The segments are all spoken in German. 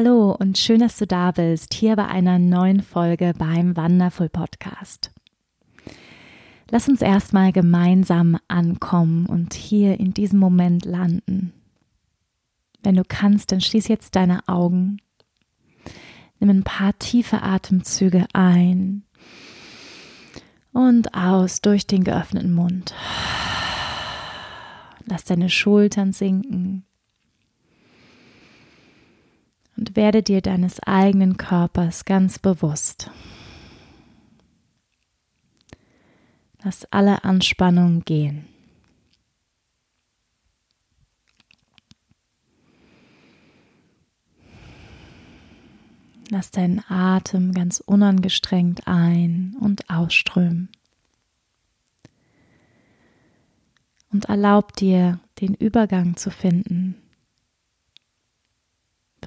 Hallo und schön, dass du da bist, hier bei einer neuen Folge beim Wonderful Podcast. Lass uns erstmal gemeinsam ankommen und hier in diesem Moment landen. Wenn du kannst, dann schließ jetzt deine Augen. Nimm ein paar tiefe Atemzüge ein und aus durch den geöffneten Mund. Lass deine Schultern sinken und werde dir deines eigenen Körpers ganz bewusst. Lass alle Anspannung gehen. Lass deinen Atem ganz unangestrengt ein- und ausströmen. Und erlaub dir, den Übergang zu finden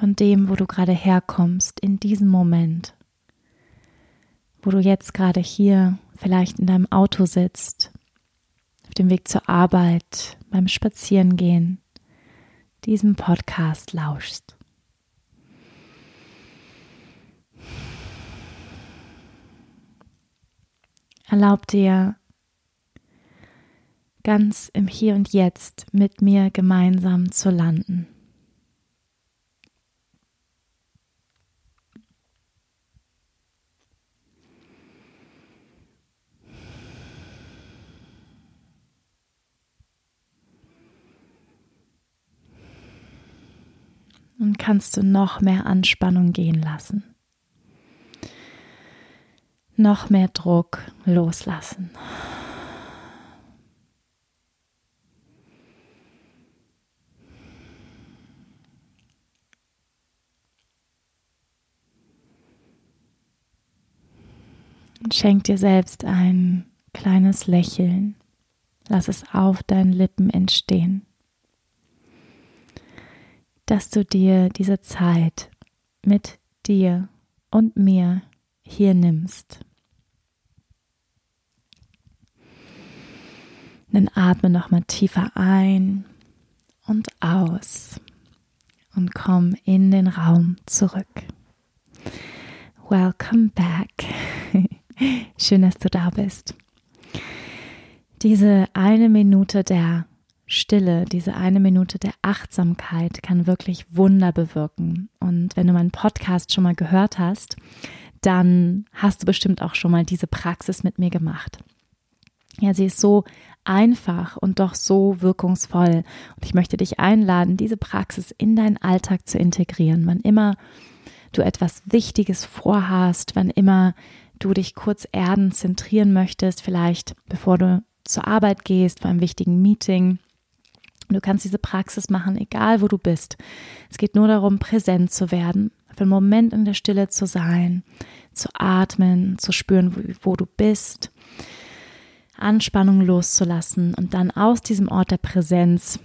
von dem, wo du gerade herkommst, in diesem Moment, wo du jetzt gerade hier vielleicht in deinem Auto sitzt, auf dem Weg zur Arbeit, beim Spazierengehen, diesem Podcast lauschst. Erlaub dir ganz im Hier und Jetzt mit mir gemeinsam zu landen. Und kannst du noch mehr Anspannung gehen lassen. Noch mehr Druck loslassen. Und schenk dir selbst ein kleines Lächeln. Lass es auf deinen Lippen entstehen dass du dir diese Zeit mit dir und mir hier nimmst. Dann atme nochmal tiefer ein und aus und komm in den Raum zurück. Welcome back. Schön, dass du da bist. Diese eine Minute der Stille, diese eine Minute der Achtsamkeit kann wirklich Wunder bewirken. Und wenn du meinen Podcast schon mal gehört hast, dann hast du bestimmt auch schon mal diese Praxis mit mir gemacht. Ja, sie ist so einfach und doch so wirkungsvoll. Und ich möchte dich einladen, diese Praxis in deinen Alltag zu integrieren. Wann immer du etwas Wichtiges vorhast, wann immer du dich kurz erden, zentrieren möchtest, vielleicht bevor du zur Arbeit gehst, vor einem wichtigen Meeting Du kannst diese Praxis machen, egal wo du bist. Es geht nur darum, präsent zu werden, für einen Moment in der Stille zu sein, zu atmen, zu spüren, wo, wo du bist, Anspannung loszulassen und dann aus diesem Ort der Präsenz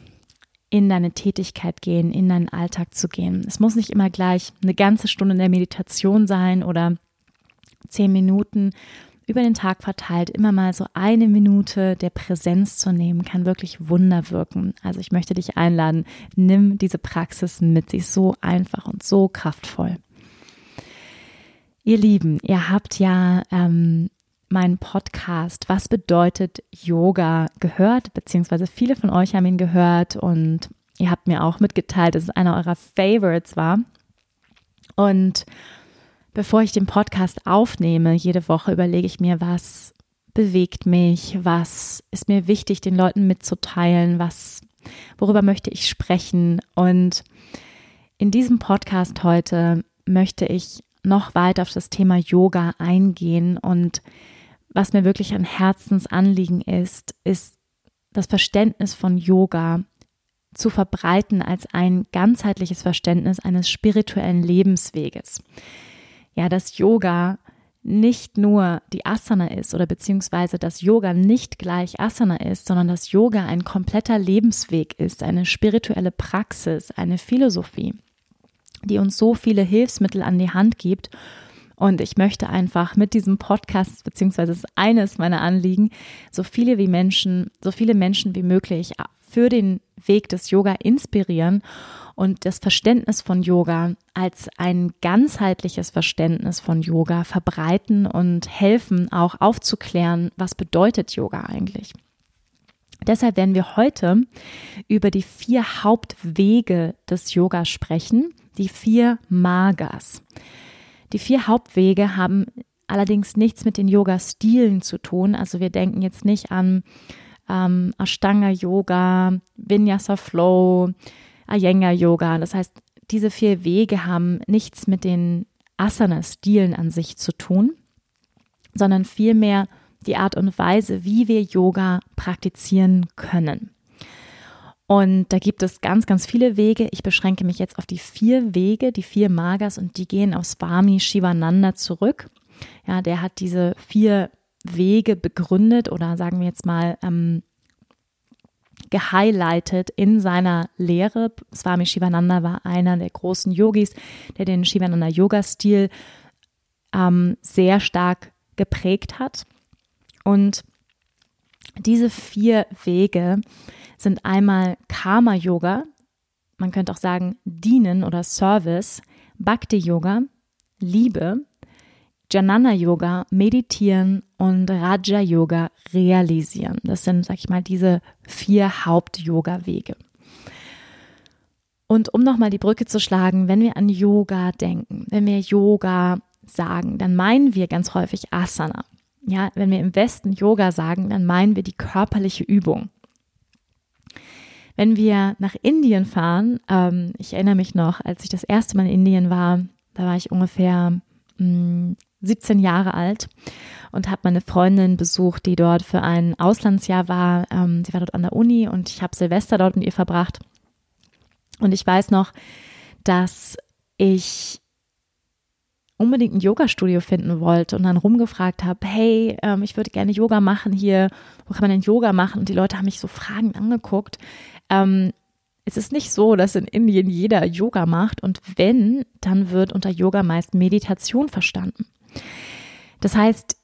in deine Tätigkeit gehen, in deinen Alltag zu gehen. Es muss nicht immer gleich eine ganze Stunde in der Meditation sein oder zehn Minuten, über den Tag verteilt immer mal so eine Minute der Präsenz zu nehmen, kann wirklich Wunder wirken. Also ich möchte dich einladen, nimm diese Praxis mit. Sie ist so einfach und so kraftvoll. Ihr Lieben, ihr habt ja ähm, meinen Podcast Was bedeutet Yoga gehört, beziehungsweise viele von euch haben ihn gehört und ihr habt mir auch mitgeteilt, dass es einer eurer Favorites war. Und bevor ich den Podcast aufnehme, jede Woche überlege ich mir, was bewegt mich, was ist mir wichtig, den Leuten mitzuteilen, was, worüber möchte ich sprechen. Und in diesem Podcast heute möchte ich noch weiter auf das Thema Yoga eingehen und was mir wirklich ein Herzensanliegen ist, ist das Verständnis von Yoga zu verbreiten als ein ganzheitliches Verständnis eines spirituellen Lebensweges. Ja, dass Yoga nicht nur die Asana ist oder beziehungsweise dass Yoga nicht gleich Asana ist, sondern dass Yoga ein kompletter Lebensweg ist, eine spirituelle Praxis, eine Philosophie, die uns so viele Hilfsmittel an die Hand gibt. Und ich möchte einfach mit diesem Podcast, beziehungsweise ist eines meiner Anliegen, so viele wie Menschen, so viele Menschen wie möglich für den Weg des Yoga inspirieren und das Verständnis von Yoga als ein ganzheitliches Verständnis von Yoga verbreiten und helfen auch aufzuklären, was bedeutet Yoga eigentlich. Deshalb werden wir heute über die vier Hauptwege des Yoga sprechen, die vier Magas. Die vier Hauptwege haben allerdings nichts mit den Yoga-Stilen zu tun. Also wir denken jetzt nicht an ähm, Ashtanga Yoga, Vinyasa Flow, Iyengar Yoga. Das heißt, diese vier Wege haben nichts mit den Asana-Stilen an sich zu tun, sondern vielmehr die Art und Weise, wie wir Yoga praktizieren können. Und da gibt es ganz, ganz viele Wege. Ich beschränke mich jetzt auf die vier Wege, die vier Magas, und die gehen auf Swami Shivananda zurück. Ja, der hat diese vier Wege begründet oder sagen wir jetzt mal ähm, gehighlightet in seiner Lehre. Swami Shivananda war einer der großen Yogis, der den Shivananda Yoga-Stil ähm, sehr stark geprägt hat. Und diese vier Wege sind einmal Karma Yoga, man könnte auch sagen Dienen oder Service, Bhakti Yoga, Liebe, Janana Yoga, Meditieren und Raja Yoga realisieren. Das sind, sag ich mal, diese vier Haupt-Yoga-Wege. Und um nochmal die Brücke zu schlagen, wenn wir an Yoga denken, wenn wir Yoga sagen, dann meinen wir ganz häufig Asana. Ja, wenn wir im Westen Yoga sagen, dann meinen wir die körperliche Übung. Wenn wir nach Indien fahren, ähm, ich erinnere mich noch, als ich das erste Mal in Indien war, da war ich ungefähr mm, 17 Jahre alt und habe meine Freundin besucht, die dort für ein Auslandsjahr war. Ähm, sie war dort an der Uni und ich habe Silvester dort mit ihr verbracht. Und ich weiß noch, dass ich unbedingt ein Yoga-Studio finden wollte und dann rumgefragt habe, hey, ähm, ich würde gerne Yoga machen hier, wo kann man denn Yoga machen? Und die Leute haben mich so fragend angeguckt. Ähm, es ist nicht so, dass in Indien jeder Yoga macht und wenn, dann wird unter Yoga meist Meditation verstanden. Das heißt,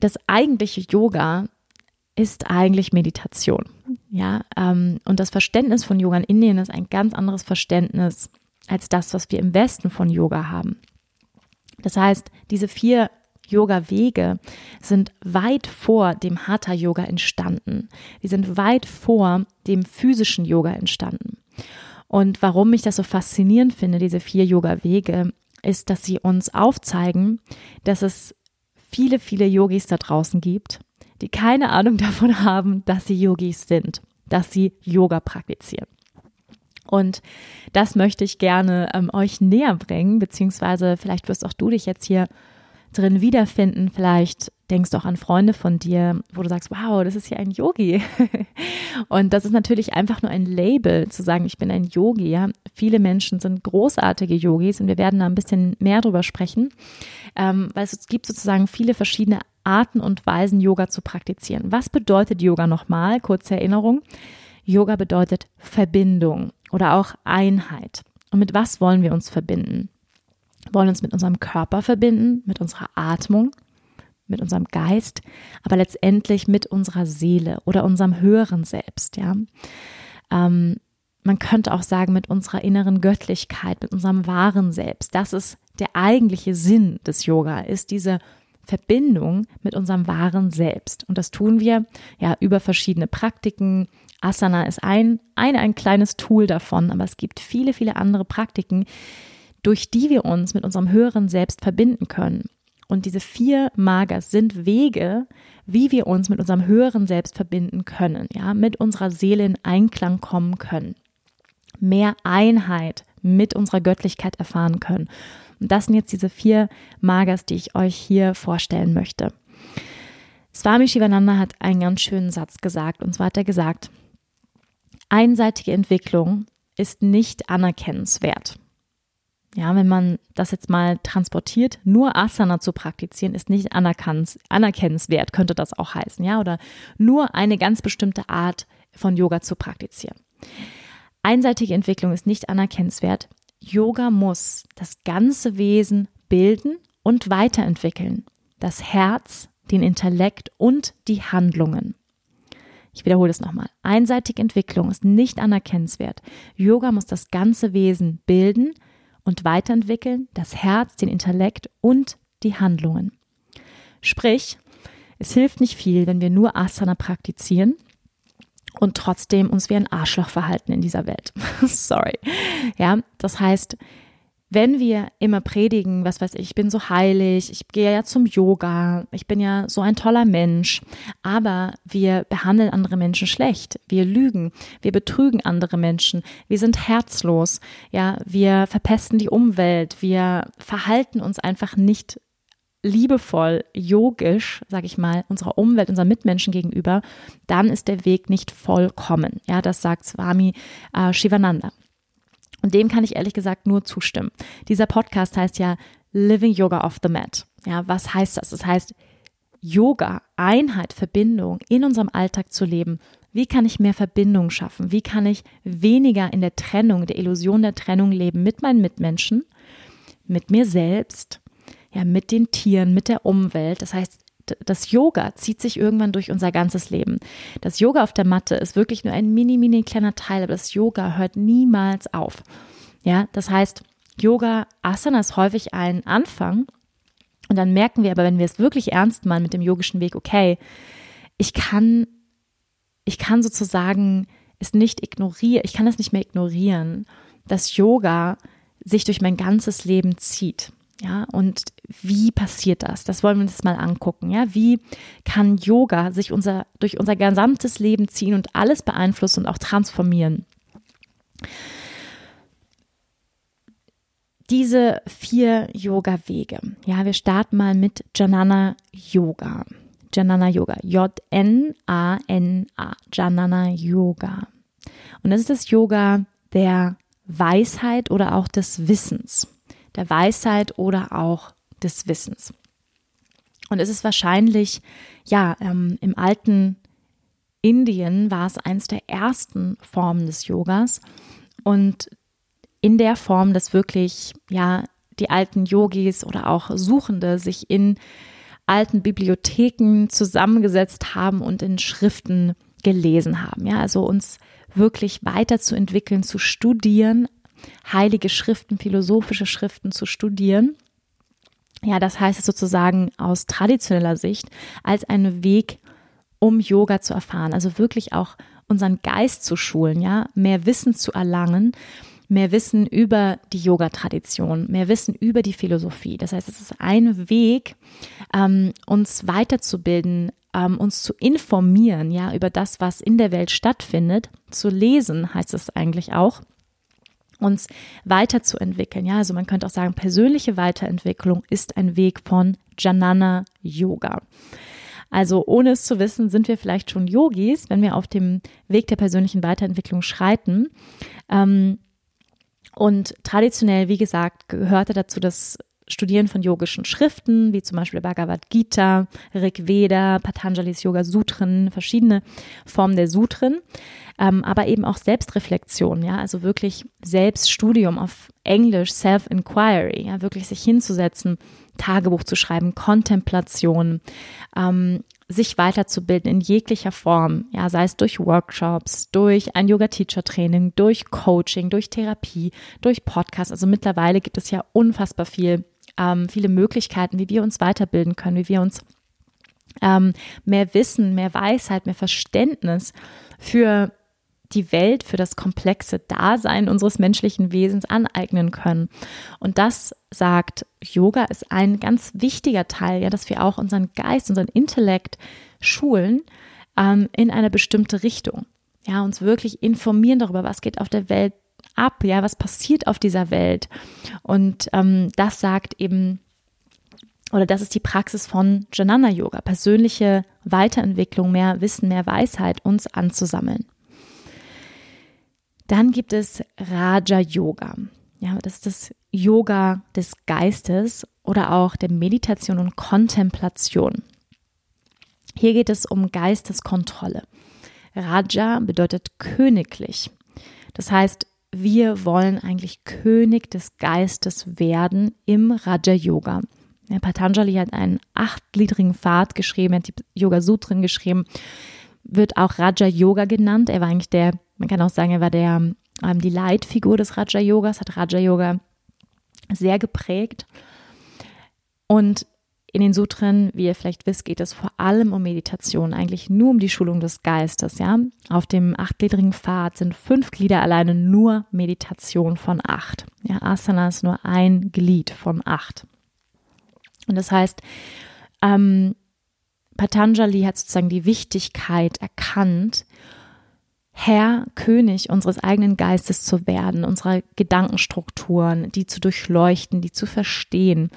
das eigentliche Yoga ist eigentlich Meditation. Ja, ähm, und das Verständnis von Yoga in Indien ist ein ganz anderes Verständnis als das, was wir im Westen von Yoga haben. Das heißt, diese vier Yoga-Wege sind weit vor dem Hatha-Yoga entstanden. Die sind weit vor dem physischen Yoga entstanden. Und warum ich das so faszinierend finde, diese vier Yoga-Wege, ist, dass sie uns aufzeigen, dass es viele, viele Yogis da draußen gibt, die keine Ahnung davon haben, dass sie Yogis sind, dass sie Yoga praktizieren. Und das möchte ich gerne ähm, euch näher bringen, beziehungsweise vielleicht wirst auch du dich jetzt hier drin wiederfinden. Vielleicht denkst du auch an Freunde von dir, wo du sagst, wow, das ist hier ein Yogi. und das ist natürlich einfach nur ein Label, zu sagen, ich bin ein Yogi. Ja? Viele Menschen sind großartige Yogis und wir werden da ein bisschen mehr drüber sprechen, ähm, weil es gibt sozusagen viele verschiedene Arten und Weisen, Yoga zu praktizieren. Was bedeutet Yoga nochmal? Kurze Erinnerung. Yoga bedeutet Verbindung oder auch Einheit. Und mit was wollen wir uns verbinden? wollen uns mit unserem Körper verbinden, mit unserer Atmung, mit unserem Geist, aber letztendlich mit unserer Seele oder unserem höheren Selbst, ja. Ähm, man könnte auch sagen, mit unserer inneren Göttlichkeit, mit unserem wahren Selbst. Das ist der eigentliche Sinn des Yoga, ist diese Verbindung mit unserem wahren Selbst. Und das tun wir ja über verschiedene Praktiken. Asana ist ein, ein, ein kleines Tool davon, aber es gibt viele, viele andere Praktiken, durch die wir uns mit unserem höheren Selbst verbinden können. Und diese vier Magas sind Wege, wie wir uns mit unserem höheren Selbst verbinden können, ja, mit unserer Seele in Einklang kommen können, mehr Einheit mit unserer Göttlichkeit erfahren können. Und das sind jetzt diese vier Magas, die ich euch hier vorstellen möchte. Swami Shivananda hat einen ganz schönen Satz gesagt. Und zwar hat er gesagt, einseitige Entwicklung ist nicht anerkennenswert. Ja, wenn man das jetzt mal transportiert, nur Asana zu praktizieren, ist nicht anerkennenswert, könnte das auch heißen, ja, oder nur eine ganz bestimmte Art von Yoga zu praktizieren. Einseitige Entwicklung ist nicht anerkennenswert. Yoga muss das ganze Wesen bilden und weiterentwickeln. Das Herz, den Intellekt und die Handlungen. Ich wiederhole es nochmal. Einseitige Entwicklung ist nicht anerkennenswert. Yoga muss das ganze Wesen bilden und weiterentwickeln, das Herz, den Intellekt und die Handlungen. Sprich, es hilft nicht viel, wenn wir nur Asana praktizieren und trotzdem uns wie ein Arschloch verhalten in dieser Welt. Sorry. Ja, das heißt, wenn wir immer predigen, was weiß ich, ich bin so heilig, ich gehe ja zum Yoga, ich bin ja so ein toller Mensch, aber wir behandeln andere Menschen schlecht, wir lügen, wir betrügen andere Menschen, wir sind herzlos, ja, wir verpesten die Umwelt, wir verhalten uns einfach nicht liebevoll, yogisch, sag ich mal, unserer Umwelt, unseren Mitmenschen gegenüber, dann ist der Weg nicht vollkommen. Ja, das sagt Swami äh, Shivananda. Und dem kann ich ehrlich gesagt nur zustimmen. Dieser Podcast heißt ja Living Yoga off the Mat. Ja, was heißt das? Das heißt, Yoga, Einheit, Verbindung in unserem Alltag zu leben. Wie kann ich mehr Verbindung schaffen? Wie kann ich weniger in der Trennung, der Illusion der Trennung leben mit meinen Mitmenschen, mit mir selbst, ja, mit den Tieren, mit der Umwelt? Das heißt, das Yoga zieht sich irgendwann durch unser ganzes Leben. Das Yoga auf der Matte ist wirklich nur ein mini, mini kleiner Teil, aber das Yoga hört niemals auf. Ja, das heißt, Yoga Asana ist häufig ein Anfang. Und dann merken wir aber, wenn wir es wirklich ernst meinen mit dem yogischen Weg, okay, ich kann, ich kann sozusagen es nicht ignorieren, ich kann es nicht mehr ignorieren, dass Yoga sich durch mein ganzes Leben zieht. Ja, und wie passiert das? Das wollen wir uns mal angucken. Ja, wie kann Yoga sich unser, durch unser gesamtes Leben ziehen und alles beeinflussen und auch transformieren? Diese vier Yoga-Wege. Ja, wir starten mal mit Janana Yoga. Janana Yoga. J-N-A-N-A. Janana Yoga. Und das ist das Yoga der Weisheit oder auch des Wissens der Weisheit oder auch des Wissens. Und es ist wahrscheinlich, ja, ähm, im alten Indien war es eins der ersten Formen des Yogas. Und in der Form, dass wirklich, ja, die alten Yogis oder auch Suchende sich in alten Bibliotheken zusammengesetzt haben und in Schriften gelesen haben. Ja, also uns wirklich weiterzuentwickeln, zu studieren, heilige Schriften, philosophische Schriften zu studieren. Ja, das heißt es sozusagen aus traditioneller Sicht als einen Weg, um Yoga zu erfahren. Also wirklich auch unseren Geist zu schulen, ja, mehr Wissen zu erlangen, mehr Wissen über die Yoga-Tradition, mehr Wissen über die Philosophie. Das heißt, es ist ein Weg, ähm, uns weiterzubilden, ähm, uns zu informieren, ja, über das, was in der Welt stattfindet. Zu lesen heißt es eigentlich auch uns weiterzuentwickeln. Ja, also man könnte auch sagen, persönliche Weiterentwicklung ist ein Weg von Janana Yoga. Also ohne es zu wissen, sind wir vielleicht schon Yogis, wenn wir auf dem Weg der persönlichen Weiterentwicklung schreiten. Ähm, und traditionell, wie gesagt, gehörte dazu das Studieren von yogischen Schriften, wie zum Beispiel Bhagavad Gita, Rig Veda, Patanjali's Yoga Sutren, verschiedene Formen der Sutren, ähm, aber eben auch Selbstreflexion, ja, also wirklich Selbststudium auf Englisch, Self-Inquiry, ja, wirklich sich hinzusetzen, Tagebuch zu schreiben, Kontemplation, ähm, sich weiterzubilden in jeglicher Form, ja, sei es durch Workshops, durch ein Yoga-Teacher-Training, durch Coaching, durch Therapie, durch Podcast. Also mittlerweile gibt es ja unfassbar viel ähm, viele Möglichkeiten, wie wir uns weiterbilden können, wie wir uns ähm, mehr Wissen, mehr Weisheit, mehr Verständnis für die Welt, für das komplexe Dasein unseres menschlichen Wesens aneignen können. Und das sagt Yoga ist ein ganz wichtiger Teil, ja, dass wir auch unseren Geist, unseren Intellekt schulen ähm, in eine bestimmte Richtung. Ja, uns wirklich informieren darüber, was geht auf der Welt ab, ja, was passiert auf dieser Welt. Und ähm, das sagt eben oder das ist die Praxis von Janana Yoga, persönliche Weiterentwicklung, mehr Wissen, mehr Weisheit uns anzusammeln. Dann gibt es Raja Yoga. Ja, das ist das Yoga des Geistes oder auch der Meditation und Kontemplation. Hier geht es um Geisteskontrolle. Raja bedeutet königlich. Das heißt, wir wollen eigentlich König des Geistes werden im Raja Yoga. Ja, Patanjali hat einen achtgliedrigen Pfad geschrieben, hat die Yoga Sutren geschrieben, wird auch Raja Yoga genannt. Er war eigentlich der, man kann auch sagen, er war der, ähm, die Leitfigur des Raja Yogas, hat Raja Yoga sehr geprägt. Und in den Sutren, wie ihr vielleicht wisst, geht es vor allem um Meditation, eigentlich nur um die Schulung des Geistes, ja. Auf dem achtgliedrigen Pfad sind fünf Glieder alleine nur Meditation von acht. Ja, Asana ist nur ein Glied von acht. Und das heißt, ähm, Patanjali hat sozusagen die Wichtigkeit erkannt, Herr, König unseres eigenen Geistes zu werden, unserer Gedankenstrukturen, die zu durchleuchten, die zu verstehen.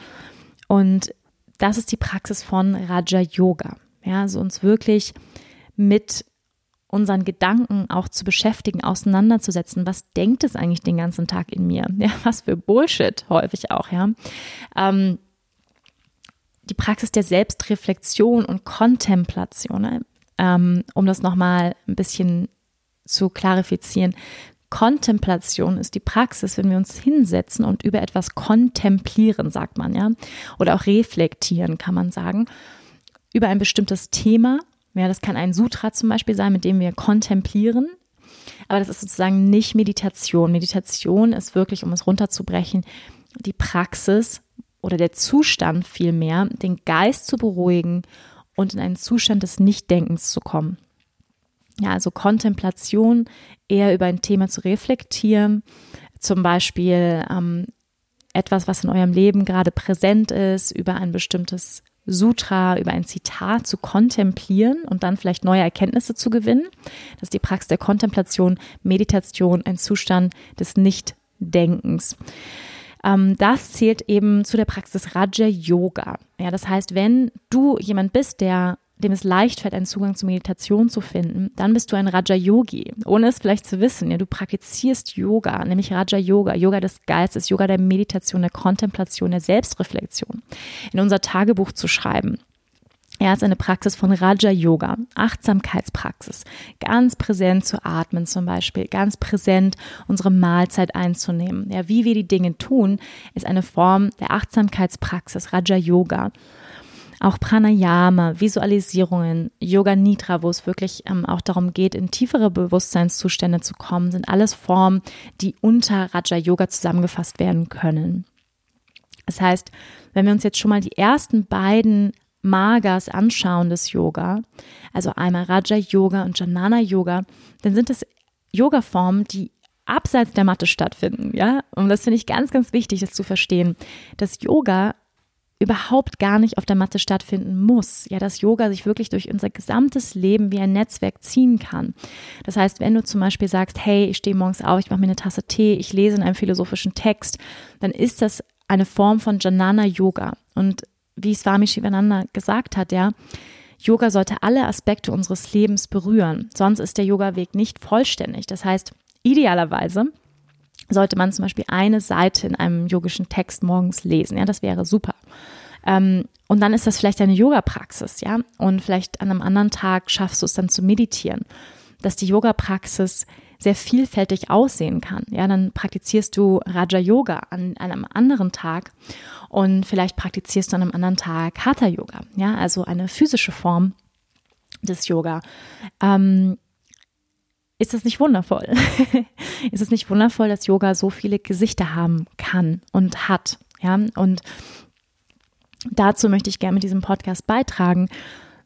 Und das ist die Praxis von Raja Yoga. Ja, also uns wirklich mit unseren Gedanken auch zu beschäftigen, auseinanderzusetzen. Was denkt es eigentlich den ganzen Tag in mir? Ja, was für Bullshit häufig auch, ja. Ähm, die Praxis der Selbstreflexion und Kontemplation, ähm, um das nochmal ein bisschen zu klarifizieren. Kontemplation ist die Praxis, wenn wir uns hinsetzen und über etwas kontemplieren, sagt man, ja. Oder auch reflektieren, kann man sagen, über ein bestimmtes Thema. Ja, das kann ein Sutra zum Beispiel sein, mit dem wir kontemplieren. Aber das ist sozusagen nicht Meditation. Meditation ist wirklich, um es runterzubrechen, die Praxis oder der Zustand vielmehr, den Geist zu beruhigen und in einen Zustand des Nichtdenkens zu kommen. Ja, also Kontemplation, eher über ein Thema zu reflektieren, zum Beispiel ähm, etwas, was in eurem Leben gerade präsent ist, über ein bestimmtes Sutra, über ein Zitat zu kontemplieren und dann vielleicht neue Erkenntnisse zu gewinnen. Das ist die Praxis der Kontemplation, Meditation, ein Zustand des Nichtdenkens. Ähm, das zählt eben zu der Praxis Raja Yoga. Ja, das heißt, wenn du jemand bist, der dem es leicht fällt, einen Zugang zur Meditation zu finden, dann bist du ein Raja Yogi, ohne es vielleicht zu wissen. Ja, du praktizierst Yoga, nämlich Raja Yoga, Yoga des Geistes, Yoga der Meditation, der Kontemplation, der Selbstreflexion, in unser Tagebuch zu schreiben. Er ist eine Praxis von Raja Yoga, Achtsamkeitspraxis, ganz präsent zu atmen zum Beispiel, ganz präsent unsere Mahlzeit einzunehmen. Ja, wie wir die Dinge tun, ist eine Form der Achtsamkeitspraxis, Raja Yoga. Auch Pranayama, Visualisierungen, Yoga Nidra, wo es wirklich ähm, auch darum geht, in tiefere Bewusstseinszustände zu kommen, sind alles Formen, die unter Raja Yoga zusammengefasst werden können. Das heißt, wenn wir uns jetzt schon mal die ersten beiden Magas anschauen des Yoga, also einmal Raja Yoga und Janana Yoga, dann sind es Yoga-Formen, die abseits der Matte stattfinden, ja? Und das finde ich ganz, ganz wichtig, das zu verstehen, dass Yoga überhaupt gar nicht auf der Matte stattfinden muss. Ja, dass Yoga sich wirklich durch unser gesamtes Leben wie ein Netzwerk ziehen kann. Das heißt, wenn du zum Beispiel sagst, hey, ich stehe morgens auf, ich mache mir eine Tasse Tee, ich lese in einem philosophischen Text, dann ist das eine Form von Janana Yoga. Und wie Swami Shivananda gesagt hat, ja, Yoga sollte alle Aspekte unseres Lebens berühren, sonst ist der Yoga-Weg nicht vollständig. Das heißt, idealerweise sollte man zum Beispiel eine Seite in einem yogischen Text morgens lesen. Ja, das wäre super. Ähm, und dann ist das vielleicht eine Yoga-Praxis, ja. Und vielleicht an einem anderen Tag schaffst du es dann zu meditieren. Dass die Yoga-Praxis sehr vielfältig aussehen kann. Ja, dann praktizierst du Raja Yoga an, an einem anderen Tag und vielleicht praktizierst du an einem anderen Tag Hatha Yoga. Ja, also eine physische Form des Yoga. Ähm, ist das nicht wundervoll? ist es nicht wundervoll, dass Yoga so viele Gesichter haben kann und hat? Ja, und dazu möchte ich gerne mit diesem Podcast beitragen,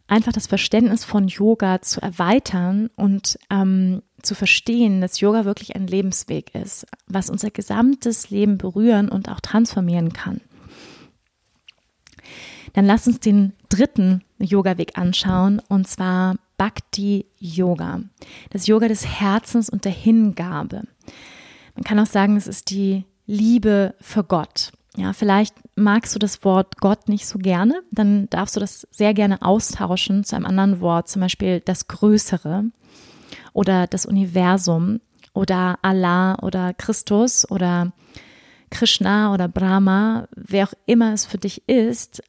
einfach das Verständnis von Yoga zu erweitern und ähm, zu verstehen, dass Yoga wirklich ein Lebensweg ist, was unser gesamtes Leben berühren und auch transformieren kann. Dann lass uns den dritten Yoga-Weg anschauen und zwar Bhakti Yoga. Das Yoga des Herzens und der Hingabe. Man kann auch sagen, es ist die Liebe für Gott. Ja, vielleicht magst du das Wort Gott nicht so gerne, dann darfst du das sehr gerne austauschen zu einem anderen Wort, zum Beispiel das Größere oder das Universum oder Allah oder Christus oder Krishna oder Brahma, wer auch immer es für dich ist,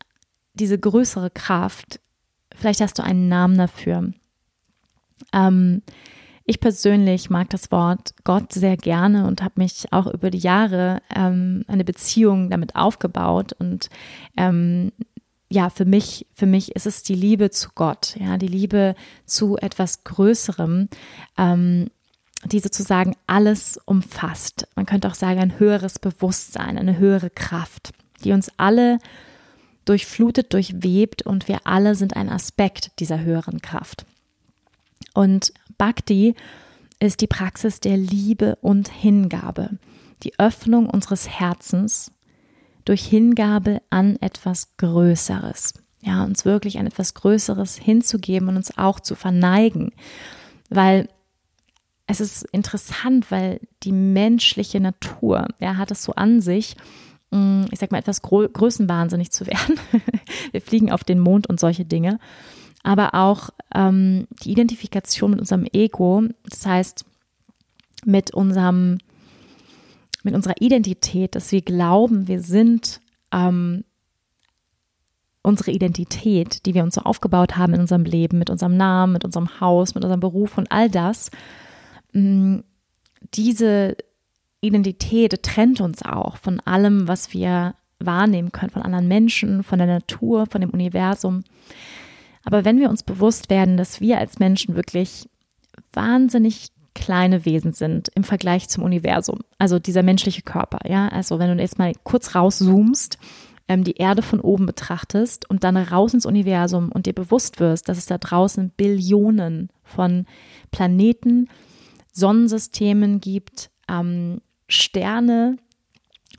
diese größere Kraft, vielleicht hast du einen Namen dafür. Ähm, ich persönlich mag das Wort Gott sehr gerne und habe mich auch über die Jahre ähm, eine Beziehung damit aufgebaut und ähm, ja, für mich, für mich ist es die Liebe zu Gott, ja, die Liebe zu etwas Größerem, ähm, die sozusagen alles umfasst. Man könnte auch sagen, ein höheres Bewusstsein, eine höhere Kraft, die uns alle durchflutet, durchwebt und wir alle sind ein Aspekt dieser höheren Kraft. Und Bhakti ist die Praxis der Liebe und Hingabe, die Öffnung unseres Herzens durch Hingabe an etwas Größeres. Ja, uns wirklich an etwas Größeres hinzugeben und uns auch zu verneigen. Weil es ist interessant, weil die menschliche Natur, ja, hat es so an sich, ich sag mal, etwas größenwahnsinnig zu werden. Wir fliegen auf den Mond und solche Dinge. Aber auch ähm, die Identifikation mit unserem Ego, das heißt, mit unserem mit unserer Identität, dass wir glauben, wir sind ähm, unsere Identität, die wir uns so aufgebaut haben in unserem Leben, mit unserem Namen, mit unserem Haus, mit unserem Beruf und all das, mm, diese Identität trennt uns auch von allem, was wir wahrnehmen können, von anderen Menschen, von der Natur, von dem Universum. Aber wenn wir uns bewusst werden, dass wir als Menschen wirklich wahnsinnig kleine Wesen sind im Vergleich zum Universum. Also dieser menschliche Körper, ja. Also wenn du jetzt mal kurz rauszoomst, ähm, die Erde von oben betrachtest und dann raus ins Universum und dir bewusst wirst, dass es da draußen Billionen von Planeten, Sonnensystemen gibt, ähm, Sterne,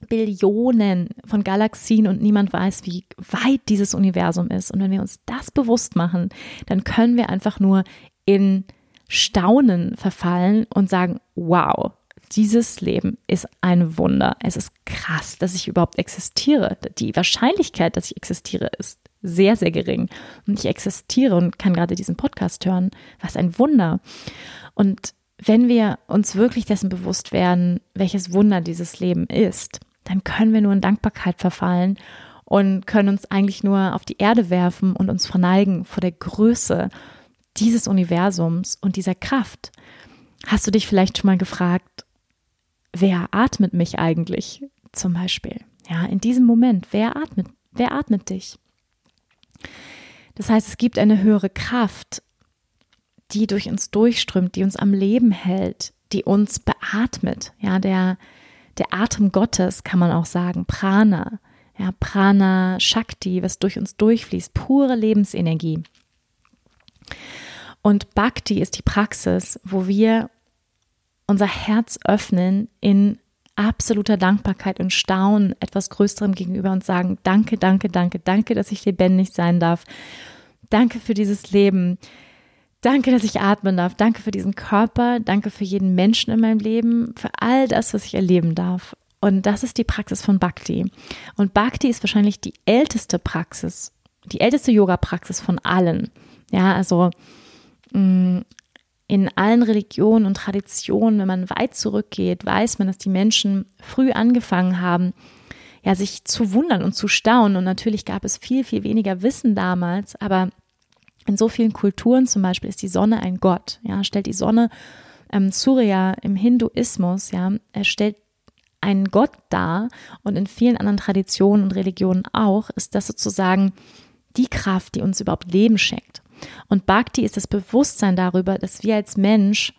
Billionen von Galaxien und niemand weiß, wie weit dieses Universum ist. Und wenn wir uns das bewusst machen, dann können wir einfach nur in Staunen verfallen und sagen, wow, dieses Leben ist ein Wunder. Es ist krass, dass ich überhaupt existiere. Die Wahrscheinlichkeit, dass ich existiere, ist sehr, sehr gering. Und ich existiere und kann gerade diesen Podcast hören. Was ein Wunder. Und wenn wir uns wirklich dessen bewusst werden, welches Wunder dieses Leben ist, dann können wir nur in Dankbarkeit verfallen und können uns eigentlich nur auf die Erde werfen und uns verneigen vor der Größe dieses Universums und dieser Kraft. Hast du dich vielleicht schon mal gefragt, wer atmet mich eigentlich zum Beispiel? Ja, in diesem Moment, wer atmet, wer atmet dich? Das heißt, es gibt eine höhere Kraft, die durch uns durchströmt, die uns am Leben hält, die uns beatmet. Ja, der, der Atem Gottes kann man auch sagen, Prana. Ja, Prana Shakti, was durch uns durchfließt, pure Lebensenergie. Und Bhakti ist die Praxis, wo wir unser Herz öffnen in absoluter Dankbarkeit und Staunen etwas Größerem gegenüber und sagen, danke, danke, danke, danke, dass ich lebendig sein darf. Danke für dieses Leben. Danke, dass ich atmen darf. Danke für diesen Körper. Danke für jeden Menschen in meinem Leben, für all das, was ich erleben darf. Und das ist die Praxis von Bhakti. Und Bhakti ist wahrscheinlich die älteste Praxis, die älteste Yoga-Praxis von allen. Ja, also Mm, in allen Religionen und Traditionen, wenn man weit zurückgeht, weiß man, dass die Menschen früh angefangen haben, ja, sich zu wundern und zu staunen. Und natürlich gab es viel, viel weniger Wissen damals, aber in so vielen Kulturen zum Beispiel ist die Sonne ein Gott. Ja, stellt die Sonne ähm, Surya im Hinduismus, ja, er stellt einen Gott dar und in vielen anderen Traditionen und Religionen auch, ist das sozusagen die Kraft, die uns überhaupt Leben schenkt. Und Bhakti ist das Bewusstsein darüber, dass wir als Mensch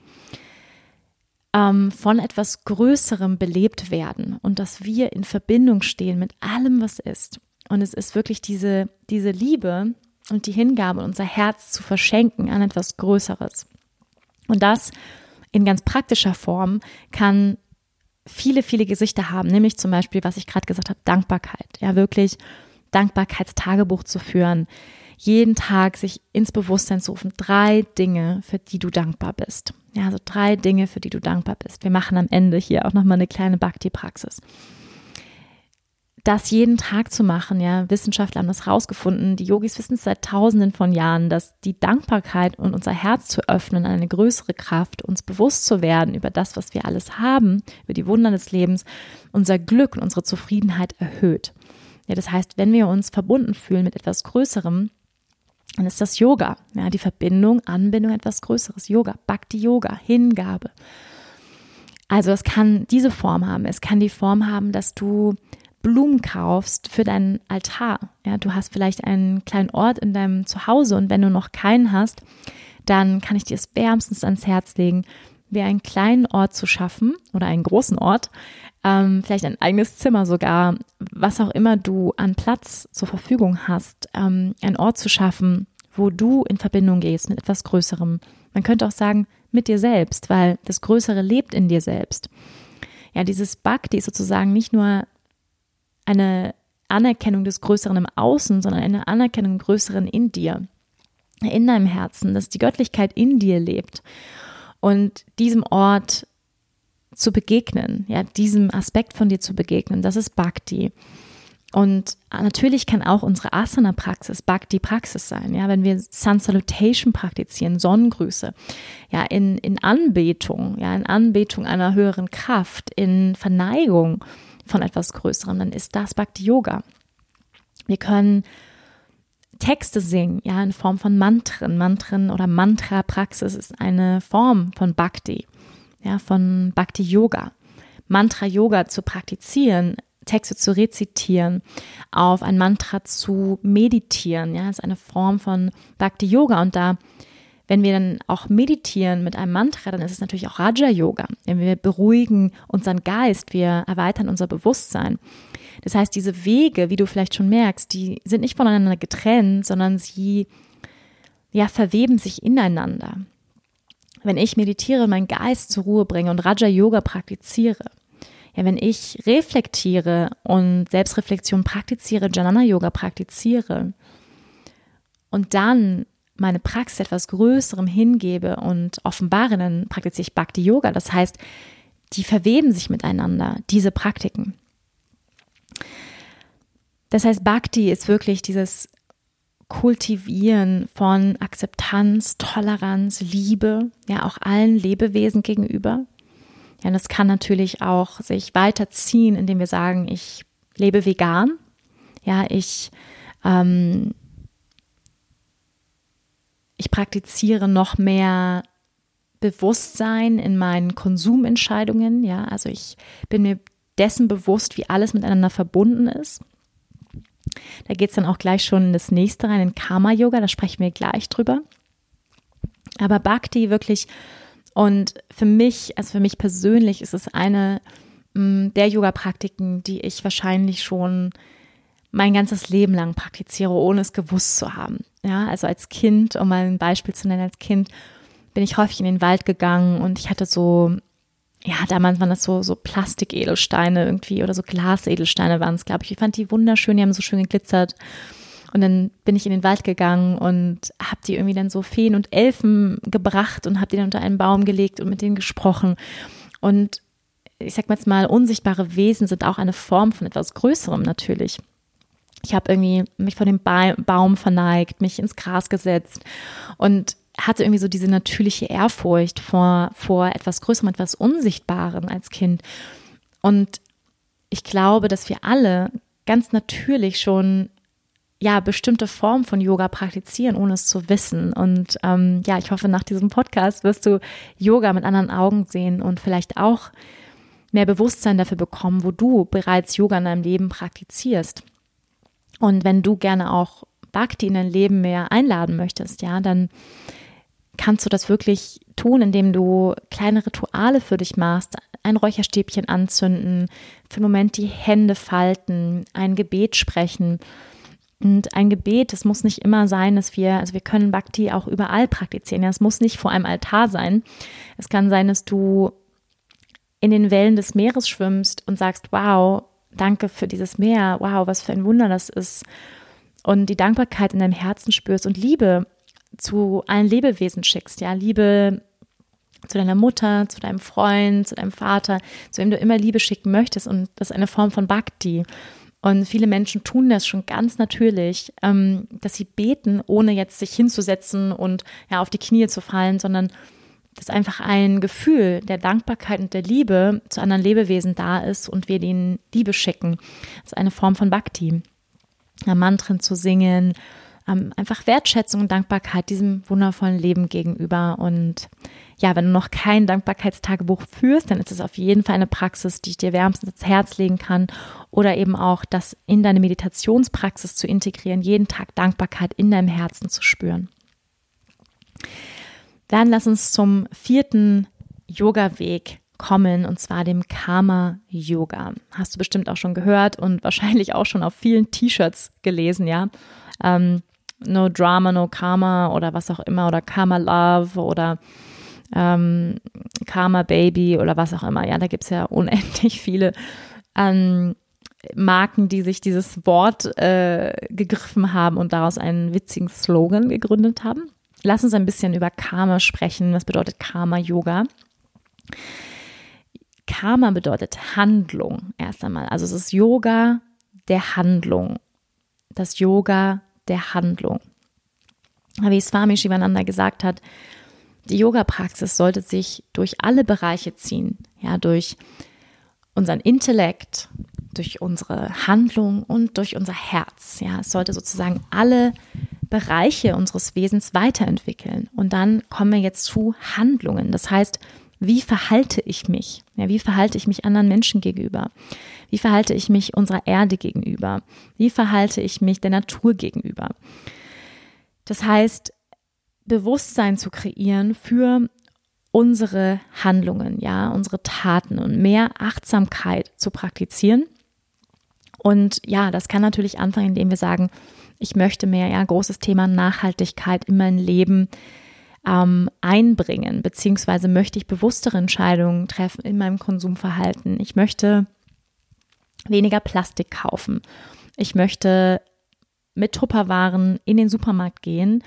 ähm, von etwas Größerem belebt werden und dass wir in Verbindung stehen mit allem, was ist. Und es ist wirklich diese, diese Liebe und die Hingabe, unser Herz zu verschenken an etwas Größeres. Und das in ganz praktischer Form kann viele, viele Gesichter haben, nämlich zum Beispiel, was ich gerade gesagt habe, Dankbarkeit. Ja, wirklich Dankbarkeitstagebuch zu führen, jeden Tag sich ins Bewusstsein zu rufen, drei Dinge, für die du dankbar bist. Ja, also drei Dinge, für die du dankbar bist. Wir machen am Ende hier auch nochmal eine kleine Bhakti-Praxis. Das jeden Tag zu machen, ja, Wissenschaftler haben das rausgefunden, die Yogis wissen es seit tausenden von Jahren, dass die Dankbarkeit und unser Herz zu öffnen, eine größere Kraft, uns bewusst zu werden über das, was wir alles haben, über die Wunder des Lebens, unser Glück und unsere Zufriedenheit erhöht. Ja, das heißt, wenn wir uns verbunden fühlen mit etwas Größerem, dann ist das Yoga, ja, die Verbindung, Anbindung etwas Größeres, Yoga, Bhakti Yoga, Hingabe. Also es kann diese Form haben. Es kann die Form haben, dass du Blumen kaufst für deinen Altar. Ja, du hast vielleicht einen kleinen Ort in deinem Zuhause und wenn du noch keinen hast, dann kann ich dir es wärmstens ans Herz legen, dir einen kleinen Ort zu schaffen oder einen großen Ort, ähm, vielleicht ein eigenes Zimmer sogar, was auch immer du an Platz zur Verfügung hast, ähm, einen Ort zu schaffen, wo du in Verbindung gehst mit etwas Größerem. Man könnte auch sagen, mit dir selbst, weil das Größere lebt in dir selbst. Ja, dieses Bhakti ist sozusagen nicht nur eine Anerkennung des Größeren im Außen, sondern eine Anerkennung im Größeren in dir, in deinem Herzen, dass die Göttlichkeit in dir lebt. Und diesem Ort zu begegnen, ja, diesem Aspekt von dir zu begegnen, das ist Bhakti. Und natürlich kann auch unsere Asana-Praxis Bhakti-Praxis sein, ja, wenn wir Sun Salutation praktizieren, Sonnengrüße, ja, in, in Anbetung, ja, in Anbetung einer höheren Kraft, in Verneigung, von etwas Größerem, dann ist das Bhakti Yoga. Wir können Texte singen, ja, in Form von Mantren. Mantren oder Mantra-Praxis ist eine Form von Bhakti, ja, von Bhakti Yoga. Mantra-Yoga zu praktizieren, Texte zu rezitieren, auf ein Mantra zu meditieren, ja, ist eine Form von Bhakti Yoga und da wenn wir dann auch meditieren mit einem Mantra, dann ist es natürlich auch Raja Yoga. Wir beruhigen unseren Geist, wir erweitern unser Bewusstsein. Das heißt, diese Wege, wie du vielleicht schon merkst, die sind nicht voneinander getrennt, sondern sie ja verweben sich ineinander. Wenn ich meditiere, meinen Geist zur Ruhe bringe und Raja Yoga praktiziere, ja, wenn ich reflektiere und Selbstreflexion praktiziere, Janana Yoga praktiziere und dann meine Praxis etwas Größerem hingebe und offenbare, dann praktiziere ich Bhakti Yoga. Das heißt, die verweben sich miteinander, diese Praktiken. Das heißt, Bhakti ist wirklich dieses Kultivieren von Akzeptanz, Toleranz, Liebe, ja, auch allen Lebewesen gegenüber. Ja, das kann natürlich auch sich weiterziehen, indem wir sagen, ich lebe vegan. Ja, ich ähm, ich praktiziere noch mehr Bewusstsein in meinen Konsumentscheidungen. Ja, also ich bin mir dessen bewusst, wie alles miteinander verbunden ist. Da geht es dann auch gleich schon in das nächste rein, in Karma-Yoga, da sprechen wir gleich drüber. Aber Bhakti wirklich, und für mich, also für mich persönlich, ist es eine mm, der Yoga-Praktiken, die ich wahrscheinlich schon mein ganzes Leben lang praktiziere, ohne es gewusst zu haben. Ja, also als Kind, um mal ein Beispiel zu nennen, als Kind bin ich häufig in den Wald gegangen und ich hatte so, ja, damals waren das so, so Plastikedelsteine irgendwie oder so Glasedelsteine waren es, glaube ich. Ich fand die wunderschön, die haben so schön geglitzert. Und dann bin ich in den Wald gegangen und habe die irgendwie dann so Feen und Elfen gebracht und habe die dann unter einen Baum gelegt und mit denen gesprochen. Und ich sag mal jetzt mal, unsichtbare Wesen sind auch eine Form von etwas Größerem natürlich. Ich habe irgendwie mich vor dem ba Baum verneigt, mich ins Gras gesetzt und hatte irgendwie so diese natürliche Ehrfurcht vor, vor etwas Größerem, etwas Unsichtbarem als Kind. Und ich glaube, dass wir alle ganz natürlich schon ja bestimmte Formen von Yoga praktizieren, ohne es zu wissen. Und ähm, ja, ich hoffe, nach diesem Podcast wirst du Yoga mit anderen Augen sehen und vielleicht auch mehr Bewusstsein dafür bekommen, wo du bereits Yoga in deinem Leben praktizierst. Und wenn du gerne auch Bhakti in dein Leben mehr einladen möchtest, ja, dann kannst du das wirklich tun, indem du kleine Rituale für dich machst, ein Räucherstäbchen anzünden, für einen Moment die Hände falten, ein Gebet sprechen. Und ein Gebet, es muss nicht immer sein, dass wir, also wir können Bhakti auch überall praktizieren. Ja, es muss nicht vor einem Altar sein. Es kann sein, dass du in den Wellen des Meeres schwimmst und sagst, wow, danke für dieses Meer, wow, was für ein Wunder das ist. Und die Dankbarkeit in deinem Herzen spürst und Liebe zu allen Lebewesen schickst, ja, Liebe zu deiner Mutter, zu deinem Freund, zu deinem Vater, zu wem du immer Liebe schicken möchtest. Und das ist eine Form von Bhakti. Und viele Menschen tun das schon ganz natürlich, ähm, dass sie beten, ohne jetzt sich hinzusetzen und ja auf die Knie zu fallen, sondern dass einfach ein Gefühl der Dankbarkeit und der Liebe zu anderen Lebewesen da ist und wir denen Liebe schicken. Das ist eine Form von Bhakti. Mantren zu singen, einfach Wertschätzung und Dankbarkeit diesem wundervollen Leben gegenüber. Und ja, wenn du noch kein Dankbarkeitstagebuch führst, dann ist es auf jeden Fall eine Praxis, die ich dir wärmstens ins Herz legen kann. Oder eben auch das in deine Meditationspraxis zu integrieren, jeden Tag Dankbarkeit in deinem Herzen zu spüren. Dann lass uns zum vierten Yoga-Weg kommen, und zwar dem Karma-Yoga. Hast du bestimmt auch schon gehört und wahrscheinlich auch schon auf vielen T-Shirts gelesen, ja. Ähm, no Drama, No Karma oder was auch immer oder Karma Love oder ähm, Karma Baby oder was auch immer. Ja, da gibt es ja unendlich viele ähm, Marken, die sich dieses Wort äh, gegriffen haben und daraus einen witzigen Slogan gegründet haben. Lass uns ein bisschen über Karma sprechen. Was bedeutet Karma-Yoga? Karma bedeutet Handlung erst einmal. Also es ist Yoga der Handlung. Das Yoga der Handlung. Wie Swami Shivananda gesagt hat, die Yoga-Praxis sollte sich durch alle Bereiche ziehen, ja, durch unseren Intellekt, durch unsere Handlung und durch unser Herz. Ja, es sollte sozusagen alle Bereiche unseres Wesens weiterentwickeln. Und dann kommen wir jetzt zu Handlungen. Das heißt, wie verhalte ich mich? Ja, wie verhalte ich mich anderen Menschen gegenüber? Wie verhalte ich mich unserer Erde gegenüber? Wie verhalte ich mich der Natur gegenüber? Das heißt, Bewusstsein zu kreieren für unsere Handlungen, ja, unsere Taten und mehr Achtsamkeit zu praktizieren. Und ja, das kann natürlich anfangen, indem wir sagen, ich möchte mehr, ja, großes Thema Nachhaltigkeit in mein Leben ähm, einbringen, beziehungsweise möchte ich bewusstere Entscheidungen treffen in meinem Konsumverhalten. Ich möchte weniger Plastik kaufen. Ich möchte mit Tupperwaren in den Supermarkt gehen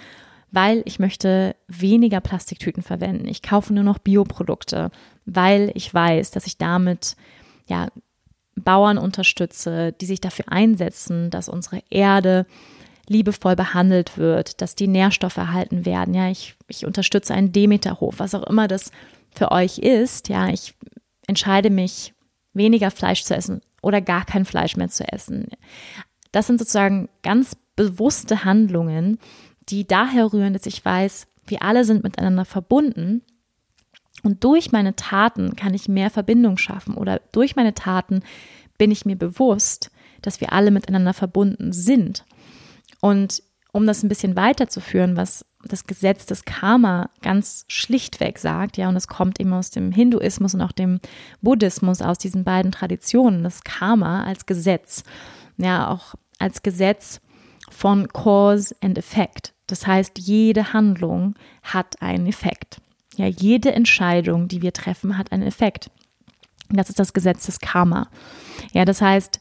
weil ich möchte weniger Plastiktüten verwenden. Ich kaufe nur noch Bioprodukte, weil ich weiß, dass ich damit ja Bauern unterstütze, die sich dafür einsetzen, dass unsere Erde liebevoll behandelt wird, dass die Nährstoffe erhalten werden. Ja, ich, ich unterstütze einen Demeterhof, was auch immer das für euch ist. Ja, ich entscheide mich, weniger Fleisch zu essen oder gar kein Fleisch mehr zu essen. Das sind sozusagen ganz bewusste Handlungen, die daher rühren, dass ich weiß, wir alle sind miteinander verbunden und durch meine Taten kann ich mehr Verbindung schaffen oder durch meine Taten bin ich mir bewusst, dass wir alle miteinander verbunden sind. Und um das ein bisschen weiterzuführen, was das Gesetz des Karma ganz schlichtweg sagt, ja, und es kommt eben aus dem Hinduismus und auch dem Buddhismus, aus diesen beiden Traditionen, das Karma als Gesetz, ja, auch als Gesetz von Cause and Effect. Das heißt, jede Handlung hat einen Effekt. Ja, jede Entscheidung, die wir treffen, hat einen Effekt. Das ist das Gesetz des Karma. Ja, das heißt,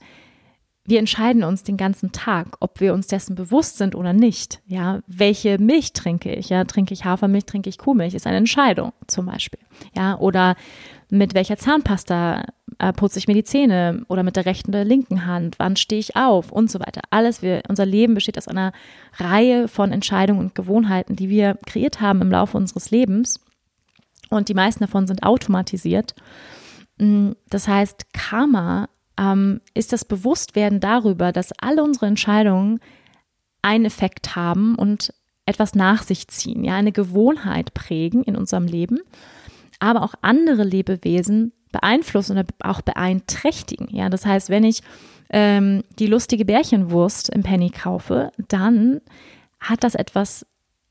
wir entscheiden uns den ganzen Tag, ob wir uns dessen bewusst sind oder nicht. Ja, welche Milch trinke ich? Ja, trinke ich Hafermilch, trinke ich Kuhmilch? Ist eine Entscheidung zum Beispiel. Ja, oder mit welcher Zahnpasta äh, putze ich mir die Zähne oder mit der rechten oder linken Hand, wann stehe ich auf und so weiter. Alles, wir, unser Leben besteht aus einer Reihe von Entscheidungen und Gewohnheiten, die wir kreiert haben im Laufe unseres Lebens. Und die meisten davon sind automatisiert. Mm, das heißt, Karma ähm, ist das Bewusstwerden darüber, dass alle unsere Entscheidungen einen Effekt haben und etwas nach sich ziehen, ja, eine Gewohnheit prägen in unserem Leben, aber auch andere Lebewesen beeinflussen oder auch beeinträchtigen. Ja, das heißt, wenn ich ähm, die lustige Bärchenwurst im Penny kaufe, dann hat das etwas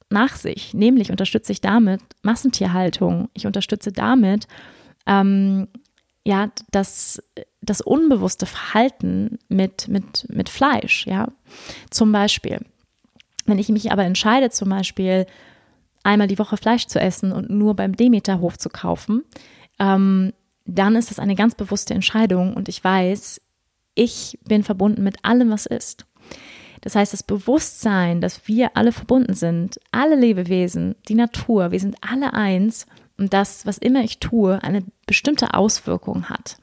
nach sich. Nämlich unterstütze ich damit Massentierhaltung. Ich unterstütze damit ähm, ja das, das unbewusste Verhalten mit, mit, mit Fleisch. Ja, zum Beispiel. Wenn ich mich aber entscheide, zum Beispiel einmal die Woche Fleisch zu essen und nur beim Demeterhof zu kaufen, ähm, dann ist das eine ganz bewusste Entscheidung und ich weiß, ich bin verbunden mit allem, was ist. Das heißt, das Bewusstsein, dass wir alle verbunden sind, alle Lebewesen, die Natur, wir sind alle eins und das, was immer ich tue, eine bestimmte Auswirkung hat.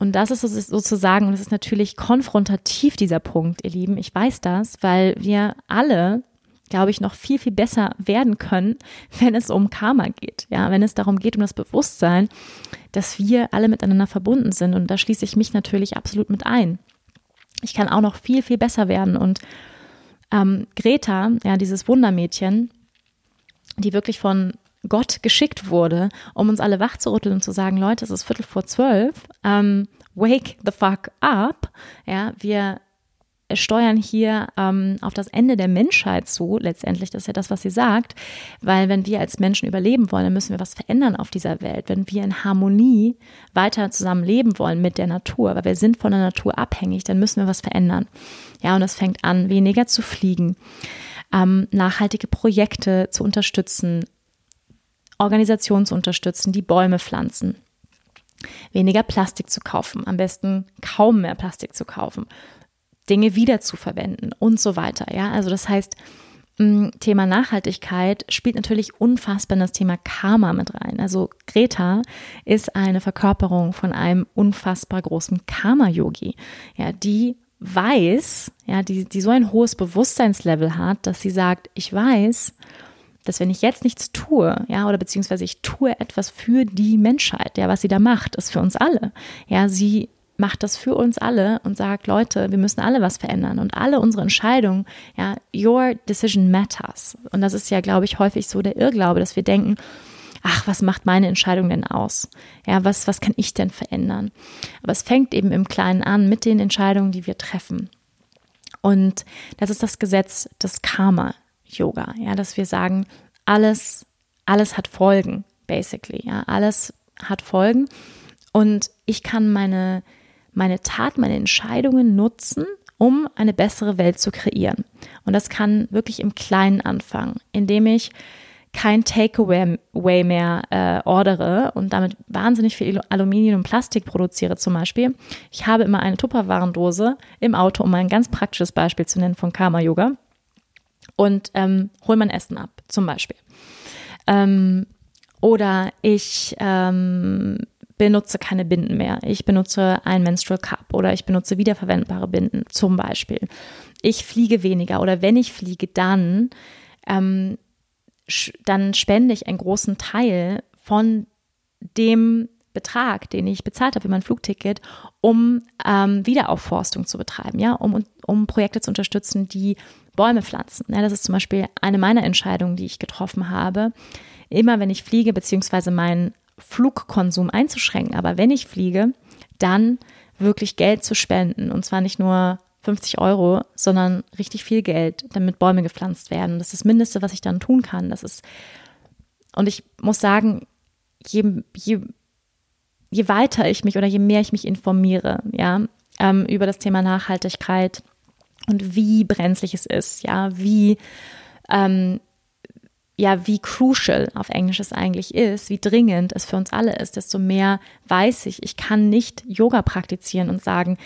Und das ist sozusagen, und es ist natürlich konfrontativ, dieser Punkt, ihr Lieben. Ich weiß das, weil wir alle, glaube ich, noch viel, viel besser werden können, wenn es um Karma geht. Ja, wenn es darum geht, um das Bewusstsein, dass wir alle miteinander verbunden sind. Und da schließe ich mich natürlich absolut mit ein. Ich kann auch noch viel, viel besser werden. Und ähm, Greta, ja, dieses Wundermädchen, die wirklich von Gott geschickt wurde, um uns alle wachzurütteln und zu sagen, Leute, es ist Viertel vor zwölf, ähm, wake the fuck up. Ja, wir steuern hier ähm, auf das Ende der Menschheit zu, letztendlich, das ist ja das, was sie sagt, weil wenn wir als Menschen überleben wollen, dann müssen wir was verändern auf dieser Welt. Wenn wir in Harmonie weiter zusammen leben wollen mit der Natur, weil wir sind von der Natur abhängig, dann müssen wir was verändern. Ja, und es fängt an, weniger zu fliegen, ähm, nachhaltige Projekte zu unterstützen, Organisationen zu unterstützen, die Bäume pflanzen. Weniger Plastik zu kaufen, am besten kaum mehr Plastik zu kaufen, Dinge wieder zu verwenden und so weiter. Ja, also das heißt, mm, Thema Nachhaltigkeit spielt natürlich unfassbar in das Thema Karma mit rein. Also Greta ist eine Verkörperung von einem unfassbar großen Karma-Yogi, ja, die weiß, ja, die, die so ein hohes Bewusstseinslevel hat, dass sie sagt, ich weiß, dass wenn ich jetzt nichts tue, ja, oder beziehungsweise ich tue etwas für die Menschheit, ja, was sie da macht, ist für uns alle. Ja, sie macht das für uns alle und sagt, Leute, wir müssen alle was verändern und alle unsere Entscheidungen, ja, your decision matters. Und das ist ja, glaube ich, häufig so der Irrglaube, dass wir denken, ach, was macht meine Entscheidung denn aus? Ja, was, was kann ich denn verändern? Aber es fängt eben im Kleinen an mit den Entscheidungen, die wir treffen. Und das ist das Gesetz des Karma. Yoga, ja, dass wir sagen, alles, alles hat Folgen, basically, ja, alles hat Folgen und ich kann meine, meine Tat, meine Entscheidungen nutzen, um eine bessere Welt zu kreieren. Und das kann wirklich im Kleinen anfangen, indem ich kein Takeaway mehr äh, ordere und damit wahnsinnig viel Aluminium und Plastik produziere zum Beispiel. Ich habe immer eine Tupperwarendose im Auto, um ein ganz praktisches Beispiel zu nennen von Karma Yoga und ähm, hol mein Essen ab, zum Beispiel. Ähm, oder ich ähm, benutze keine Binden mehr. Ich benutze ein Menstrual Cup oder ich benutze wiederverwendbare Binden, zum Beispiel. Ich fliege weniger oder wenn ich fliege, dann, ähm, dann spende ich einen großen Teil von dem Betrag, den ich bezahlt habe für mein Flugticket, um ähm, Wiederaufforstung zu betreiben, ja, um, um Projekte zu unterstützen, die Bäume pflanzen. Ja, das ist zum Beispiel eine meiner Entscheidungen, die ich getroffen habe. Immer wenn ich fliege, beziehungsweise meinen Flugkonsum einzuschränken, aber wenn ich fliege, dann wirklich Geld zu spenden. Und zwar nicht nur 50 Euro, sondern richtig viel Geld, damit Bäume gepflanzt werden. Das ist das Mindeste, was ich dann tun kann. Das ist, und ich muss sagen, je, je, je weiter ich mich oder je mehr ich mich informiere, ja, ähm, über das Thema Nachhaltigkeit, und wie brenzlig es ist, ja, wie, ähm, ja, wie crucial auf Englisch es eigentlich ist, wie dringend es für uns alle ist, desto mehr weiß ich, ich kann nicht Yoga praktizieren und sagen,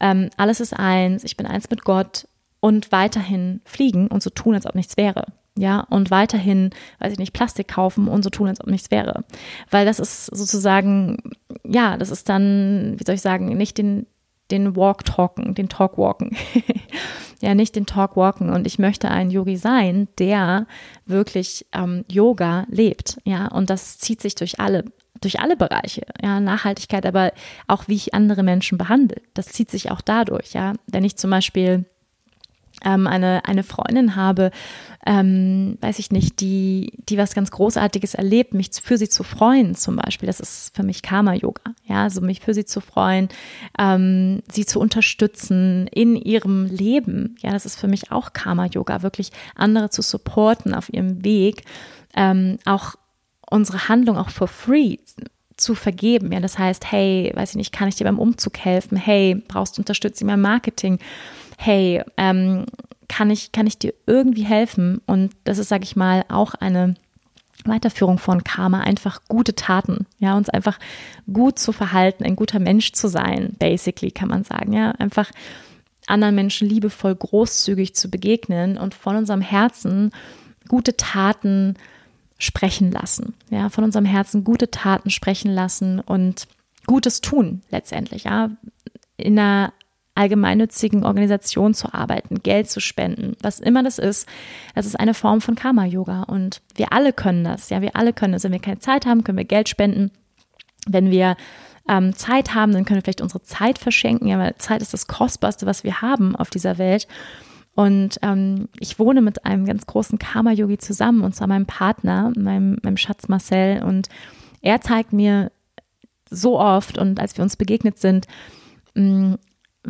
ähm, alles ist eins, ich bin eins mit Gott und weiterhin fliegen und so tun, als ob nichts wäre. Ja, und weiterhin, weiß ich nicht, Plastik kaufen und so tun, als ob nichts wäre. Weil das ist sozusagen, ja, das ist dann, wie soll ich sagen, nicht den, den Walk talken, den Talk walken. ja, nicht den Talk walken. Und ich möchte ein Yogi sein, der wirklich ähm, Yoga lebt. Ja, und das zieht sich durch alle durch alle Bereiche, ja, Nachhaltigkeit, aber auch wie ich andere Menschen behandle. Das zieht sich auch dadurch, ja. Wenn ich zum Beispiel ähm, eine, eine Freundin habe, ähm, weiß ich nicht, die, die was ganz Großartiges erlebt, mich für sie zu freuen zum Beispiel, das ist für mich Karma-Yoga, ja, also mich für sie zu freuen, ähm, sie zu unterstützen in ihrem Leben, ja, das ist für mich auch Karma-Yoga, wirklich andere zu supporten auf ihrem Weg, ähm, auch unsere Handlung auch for free zu vergeben, ja, das heißt, hey, weiß ich nicht, kann ich dir beim Umzug helfen, hey, brauchst du Unterstützung beim Marketing, hey, ähm, kann ich, kann ich dir irgendwie helfen? Und das ist, sage ich mal, auch eine Weiterführung von Karma, einfach gute Taten, ja, uns einfach gut zu verhalten, ein guter Mensch zu sein, basically kann man sagen, ja, einfach anderen Menschen liebevoll, großzügig zu begegnen und von unserem Herzen gute Taten sprechen lassen, ja, von unserem Herzen gute Taten sprechen lassen und Gutes tun letztendlich, ja, in einer allgemeinnützigen Organisation zu arbeiten, Geld zu spenden, was immer das ist, das ist eine Form von Karma-Yoga und wir alle können das, ja, wir alle können das. Wenn wir keine Zeit haben, können wir Geld spenden. Wenn wir ähm, Zeit haben, dann können wir vielleicht unsere Zeit verschenken, ja, weil Zeit ist das Kostbarste, was wir haben auf dieser Welt. Und ähm, ich wohne mit einem ganz großen Karma-Yogi zusammen, und zwar meinem Partner, meinem, meinem Schatz Marcel. Und er zeigt mir so oft, und als wir uns begegnet sind, mm,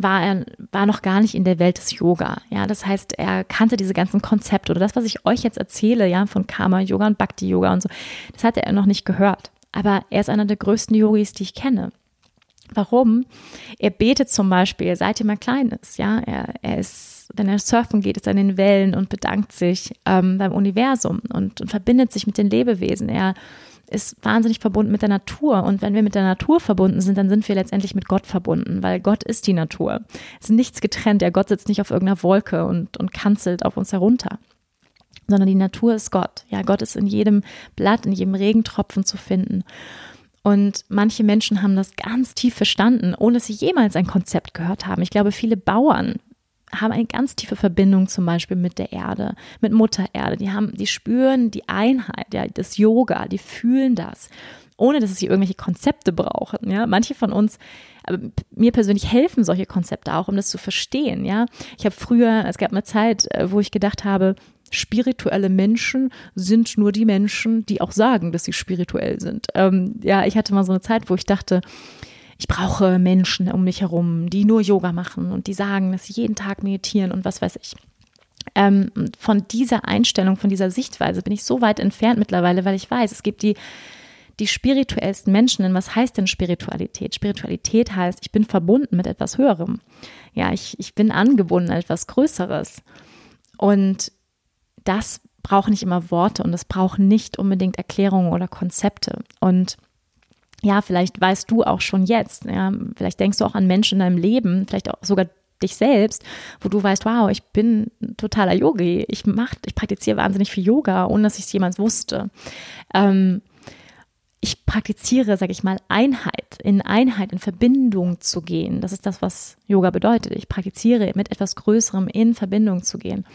war er war noch gar nicht in der Welt des Yoga. Ja, das heißt, er kannte diese ganzen Konzepte oder das, was ich euch jetzt erzähle, ja, von Karma Yoga und Bhakti Yoga und so, das hatte er noch nicht gehört. Aber er ist einer der größten Yogis, die ich kenne. Warum? Er betet zum Beispiel, seit er mal klein ist. Ja, er, er ist, wenn er surfen geht, ist er in den Wellen und bedankt sich ähm, beim Universum und, und verbindet sich mit den Lebewesen. Er ist wahnsinnig verbunden mit der Natur. Und wenn wir mit der Natur verbunden sind, dann sind wir letztendlich mit Gott verbunden, weil Gott ist die Natur. Es ist nichts getrennt. Der Gott sitzt nicht auf irgendeiner Wolke und, und kanzelt auf uns herunter, sondern die Natur ist Gott. Ja, Gott ist in jedem Blatt, in jedem Regentropfen zu finden. Und manche Menschen haben das ganz tief verstanden, ohne dass sie jemals ein Konzept gehört haben. Ich glaube, viele Bauern haben eine ganz tiefe Verbindung zum Beispiel mit der Erde, mit Mutter Erde. Die haben, die spüren die Einheit, ja, das Yoga, die fühlen das, ohne dass sie irgendwelche Konzepte brauchen. Ja, manche von uns, aber mir persönlich helfen solche Konzepte auch, um das zu verstehen. Ja, ich habe früher, es gab eine Zeit, äh, wo ich gedacht habe, spirituelle Menschen sind nur die Menschen, die auch sagen, dass sie spirituell sind. Ähm, ja, ich hatte mal so eine Zeit, wo ich dachte, ich brauche Menschen um mich herum, die nur Yoga machen und die sagen, dass sie jeden Tag meditieren und was weiß ich. Ähm, von dieser Einstellung, von dieser Sichtweise bin ich so weit entfernt mittlerweile, weil ich weiß, es gibt die, die spirituellsten Menschen. Denn was heißt denn Spiritualität? Spiritualität heißt, ich bin verbunden mit etwas Höherem. Ja, ich, ich bin angebunden an etwas Größeres. Und das braucht nicht immer Worte und es braucht nicht unbedingt Erklärungen oder Konzepte. Und ja, vielleicht weißt du auch schon jetzt, ja, vielleicht denkst du auch an Menschen in deinem Leben, vielleicht auch sogar dich selbst, wo du weißt, wow, ich bin totaler Yogi, ich mach, ich praktiziere wahnsinnig viel Yoga, ohne dass ich es jemals wusste. Ähm, ich praktiziere, sage ich mal, Einheit, in Einheit, in Verbindung zu gehen. Das ist das, was Yoga bedeutet. Ich praktiziere mit etwas Größerem in Verbindung zu gehen.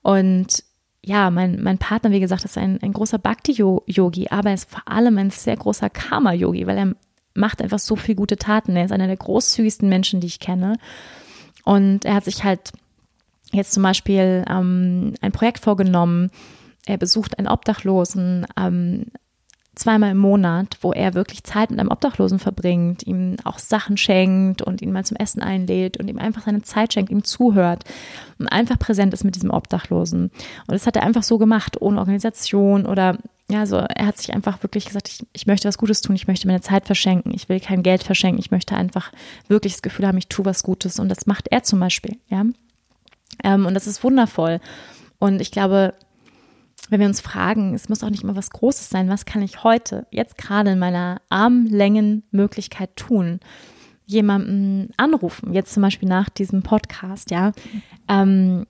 Und ja, mein, mein Partner, wie gesagt, ist ein, ein großer Bhakti-Yogi, aber er ist vor allem ein sehr großer Karma-Yogi, weil er macht einfach so viel gute Taten. Er ist einer der großzügigsten Menschen, die ich kenne. Und er hat sich halt jetzt zum Beispiel ähm, ein Projekt vorgenommen. Er besucht einen Obdachlosen ähm, zweimal im Monat, wo er wirklich Zeit mit einem Obdachlosen verbringt, ihm auch Sachen schenkt und ihn mal zum Essen einlädt und ihm einfach seine Zeit schenkt, ihm zuhört und einfach präsent ist mit diesem Obdachlosen. Und das hat er einfach so gemacht, ohne Organisation oder ja, also er hat sich einfach wirklich gesagt, ich, ich möchte was Gutes tun, ich möchte meine Zeit verschenken, ich will kein Geld verschenken, ich möchte einfach wirklich das Gefühl haben, ich tue was Gutes und das macht er zum Beispiel, ja. Ähm, und das ist wundervoll. Und ich glaube, wenn wir uns fragen, es muss auch nicht immer was Großes sein, was kann ich heute, jetzt gerade in meiner Armlängenmöglichkeit tun? Jemanden anrufen, jetzt zum Beispiel nach diesem Podcast, ja. Ähm,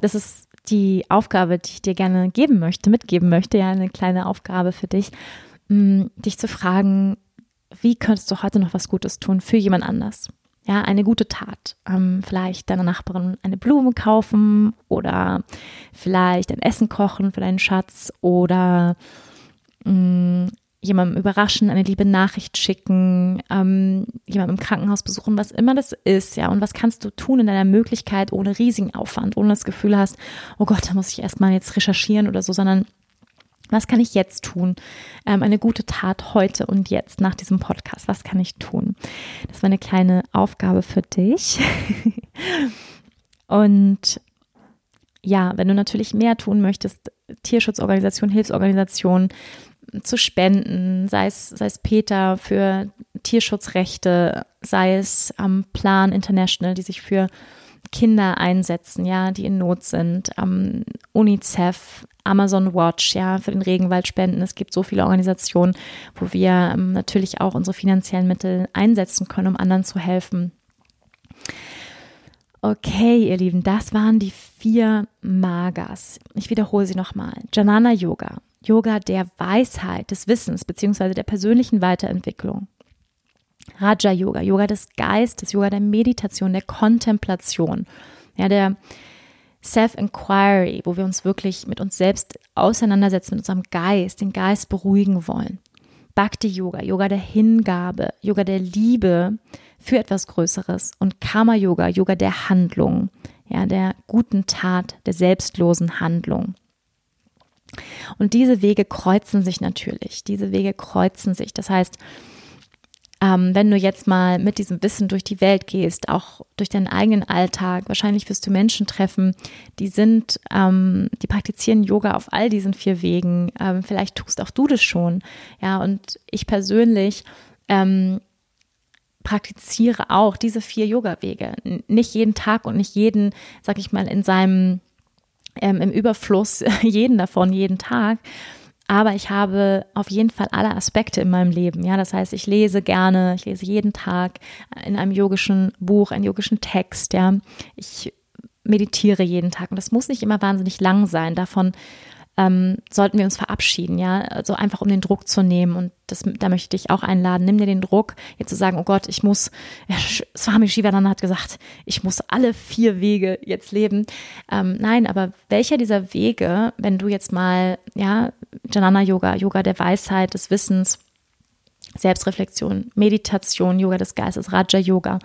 das ist die Aufgabe, die ich dir gerne geben möchte, mitgeben möchte, ja, eine kleine Aufgabe für dich, mh, dich zu fragen, wie könntest du heute noch was Gutes tun für jemand anders? Ja, eine gute Tat. Ähm, vielleicht deiner Nachbarin eine Blume kaufen oder vielleicht ein Essen kochen für deinen Schatz oder mh, mm, jemandem überraschen, eine liebe Nachricht schicken, ähm, jemandem im Krankenhaus besuchen, was immer das ist, ja. Und was kannst du tun in deiner Möglichkeit ohne riesigen Aufwand, ohne das Gefühl hast, oh Gott, da muss ich erstmal jetzt recherchieren oder so, sondern was kann ich jetzt tun? Ähm, eine gute Tat heute und jetzt nach diesem Podcast. Was kann ich tun? Das war eine kleine Aufgabe für dich. und ja, wenn du natürlich mehr tun möchtest, Tierschutzorganisation, Hilfsorganisation zu spenden, sei es, sei es Peter für Tierschutzrechte, sei es am Plan International, die sich für Kinder einsetzen, ja, die in Not sind, ähm, UNICEF, Amazon Watch, ja, für den Regenwald spenden. Es gibt so viele Organisationen, wo wir ähm, natürlich auch unsere finanziellen Mittel einsetzen können, um anderen zu helfen. Okay, ihr Lieben, das waren die vier Magas. Ich wiederhole sie nochmal. Janana Yoga, Yoga der Weisheit, des Wissens beziehungsweise der persönlichen Weiterentwicklung. Raja Yoga, Yoga des Geistes, Yoga der Meditation, der Kontemplation, ja, der Self-Inquiry, wo wir uns wirklich mit uns selbst auseinandersetzen, mit unserem Geist, den Geist beruhigen wollen. Bhakti Yoga, Yoga der Hingabe, Yoga der Liebe für etwas Größeres und Karma Yoga, Yoga der Handlung, ja, der guten Tat, der selbstlosen Handlung. Und diese Wege kreuzen sich natürlich. Diese Wege kreuzen sich. Das heißt, ähm, wenn du jetzt mal mit diesem Wissen durch die Welt gehst, auch durch deinen eigenen Alltag, wahrscheinlich wirst du Menschen treffen, die sind, ähm, die praktizieren Yoga auf all diesen vier Wegen. Ähm, vielleicht tust auch du das schon. Ja, und ich persönlich ähm, praktiziere auch diese vier Yoga-Wege. Nicht jeden Tag und nicht jeden, sag ich mal, in seinem, ähm, im Überfluss, jeden davon, jeden Tag aber ich habe auf jeden Fall alle Aspekte in meinem Leben. Ja, das heißt, ich lese gerne, ich lese jeden Tag in einem yogischen Buch, einen yogischen Text. Ja, ich meditiere jeden Tag und das muss nicht immer wahnsinnig lang sein. Davon ähm, sollten wir uns verabschieden, ja, also einfach um den Druck zu nehmen und das, da möchte ich dich auch einladen, nimm dir den Druck, jetzt zu sagen, oh Gott, ich muss, Swami Shivananda hat gesagt, ich muss alle vier Wege jetzt leben. Ähm, nein, aber welcher dieser Wege, wenn du jetzt mal, ja, Janana Yoga, Yoga der Weisheit, des Wissens, Selbstreflexion, Meditation, Yoga des Geistes, Raja Yoga,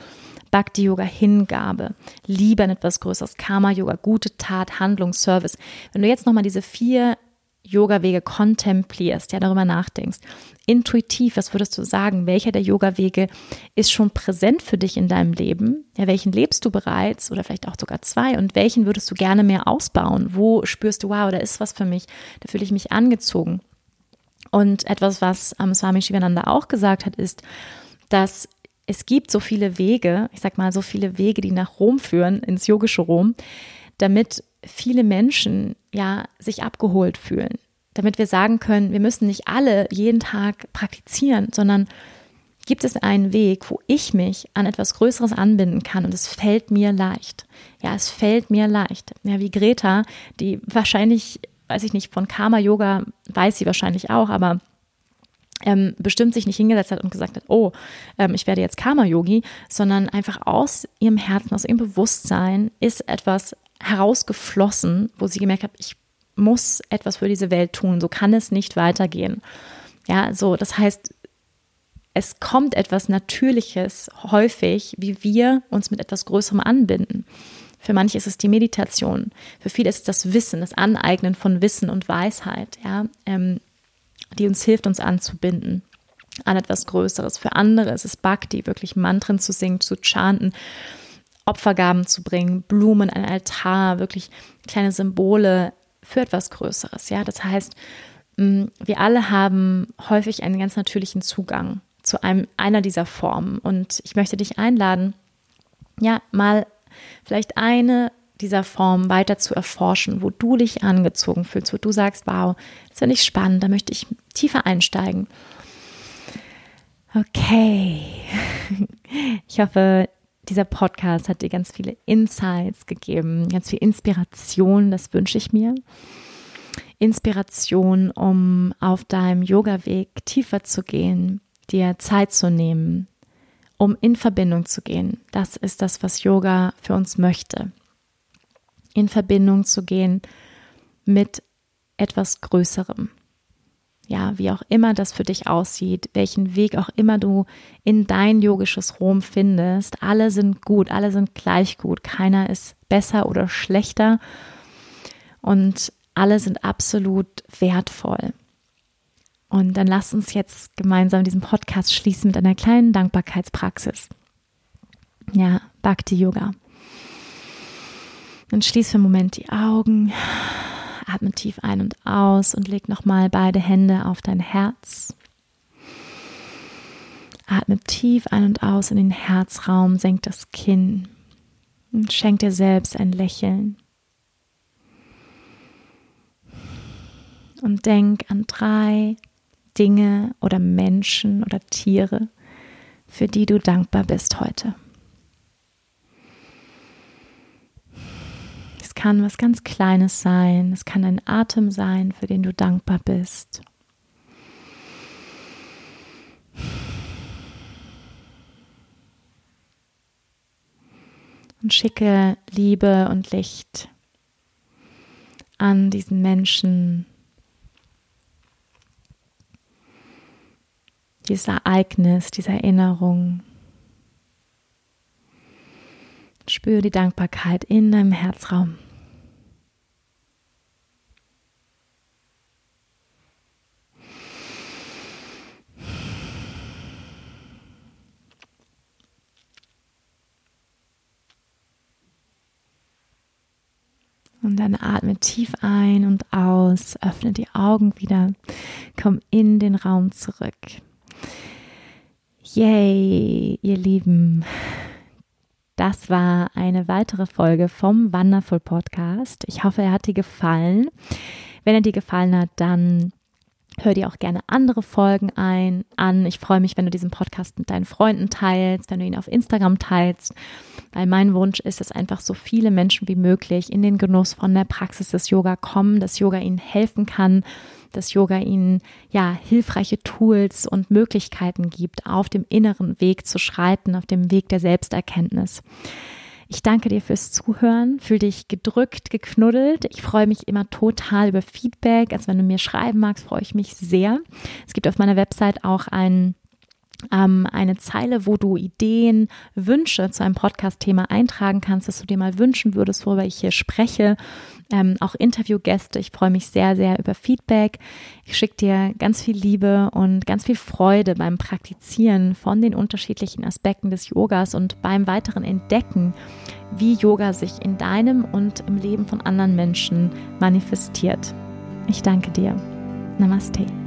Bhakti Yoga, Hingabe, Liebe an etwas Größeres, Karma Yoga, gute Tat, Handlung, Service. Wenn du jetzt nochmal diese vier Yoga-Wege kontemplierst, ja, darüber nachdenkst, intuitiv, was würdest du sagen? Welcher der Yoga-Wege ist schon präsent für dich in deinem Leben? Ja, welchen lebst du bereits oder vielleicht auch sogar zwei? Und welchen würdest du gerne mehr ausbauen? Wo spürst du, wow, da ist was für mich, da fühle ich mich angezogen? Und etwas, was ähm, Swami Shivananda auch gesagt hat, ist, dass es gibt so viele Wege, ich sag mal so viele Wege, die nach Rom führen, ins yogische Rom, damit viele Menschen ja sich abgeholt fühlen. Damit wir sagen können, wir müssen nicht alle jeden Tag praktizieren, sondern gibt es einen Weg, wo ich mich an etwas Größeres anbinden kann und es fällt mir leicht. Ja, es fällt mir leicht. Ja, wie Greta, die wahrscheinlich, weiß ich nicht, von Karma Yoga weiß sie wahrscheinlich auch, aber ähm, bestimmt sich nicht hingesetzt hat und gesagt hat, oh, ähm, ich werde jetzt Karma-Yogi, sondern einfach aus ihrem Herzen, aus ihrem Bewusstsein ist etwas herausgeflossen, wo sie gemerkt hat, ich muss etwas für diese Welt tun, so kann es nicht weitergehen. Ja, so, das heißt, es kommt etwas Natürliches häufig, wie wir uns mit etwas Größerem anbinden. Für manche ist es die Meditation, für viele ist es das Wissen, das Aneignen von Wissen und Weisheit. Ja, ähm, die uns hilft, uns anzubinden an etwas Größeres. Für andere ist es Bhakti, wirklich Mantren zu singen, zu chanten, Opfergaben zu bringen, Blumen, ein Altar, wirklich kleine Symbole für etwas Größeres. Ja, das heißt, mm, wir alle haben häufig einen ganz natürlichen Zugang zu einem, einer dieser Formen. Und ich möchte dich einladen, ja, mal vielleicht eine dieser Form weiter zu erforschen, wo du dich angezogen fühlst, wo du sagst, wow, das finde ich spannend, da möchte ich tiefer einsteigen. Okay. Ich hoffe, dieser Podcast hat dir ganz viele Insights gegeben, ganz viel Inspiration, das wünsche ich mir. Inspiration, um auf deinem Yoga-Weg tiefer zu gehen, dir Zeit zu nehmen, um in Verbindung zu gehen. Das ist das, was Yoga für uns möchte in Verbindung zu gehen mit etwas Größerem. Ja, wie auch immer das für dich aussieht, welchen Weg auch immer du in dein yogisches Rom findest, alle sind gut, alle sind gleich gut, keiner ist besser oder schlechter und alle sind absolut wertvoll. Und dann lass uns jetzt gemeinsam diesen Podcast schließen mit einer kleinen Dankbarkeitspraxis. Ja, Bhakti Yoga. Dann schließ für einen Moment die Augen, atme tief ein und aus und leg nochmal beide Hände auf dein Herz. Atme tief ein und aus in den Herzraum, senk das Kinn und schenk dir selbst ein Lächeln. Und denk an drei Dinge oder Menschen oder Tiere, für die du dankbar bist heute. kann was ganz Kleines sein. Es kann ein Atem sein, für den du dankbar bist. Und schicke Liebe und Licht an diesen Menschen, dieses Ereignis, diese Erinnerung. Spüre die Dankbarkeit in deinem Herzraum. Und dann atme tief ein und aus, öffne die Augen wieder, komm in den Raum zurück. Yay, ihr Lieben. Das war eine weitere Folge vom Wonderful Podcast. Ich hoffe, er hat dir gefallen. Wenn er dir gefallen hat, dann Hör dir auch gerne andere Folgen ein, an. Ich freue mich, wenn du diesen Podcast mit deinen Freunden teilst, wenn du ihn auf Instagram teilst, weil mein Wunsch ist, dass einfach so viele Menschen wie möglich in den Genuss von der Praxis des Yoga kommen, dass Yoga ihnen helfen kann, dass Yoga ihnen ja hilfreiche Tools und Möglichkeiten gibt, auf dem inneren Weg zu schreiten, auf dem Weg der Selbsterkenntnis. Ich danke dir fürs Zuhören. Fühl dich gedrückt, geknuddelt. Ich freue mich immer total über Feedback. Also wenn du mir schreiben magst, freue ich mich sehr. Es gibt auf meiner Website auch einen ähm, eine Zeile, wo du Ideen, Wünsche zu einem Podcast-Thema eintragen kannst, was du dir mal wünschen würdest, worüber ich hier spreche. Ähm, auch Interviewgäste. Ich freue mich sehr, sehr über Feedback. Ich schicke dir ganz viel Liebe und ganz viel Freude beim Praktizieren von den unterschiedlichen Aspekten des Yogas und beim weiteren Entdecken, wie Yoga sich in deinem und im Leben von anderen Menschen manifestiert. Ich danke dir. Namaste.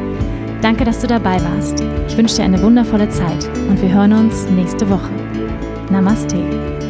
Danke, dass du dabei warst. Ich wünsche dir eine wundervolle Zeit und wir hören uns nächste Woche. Namaste.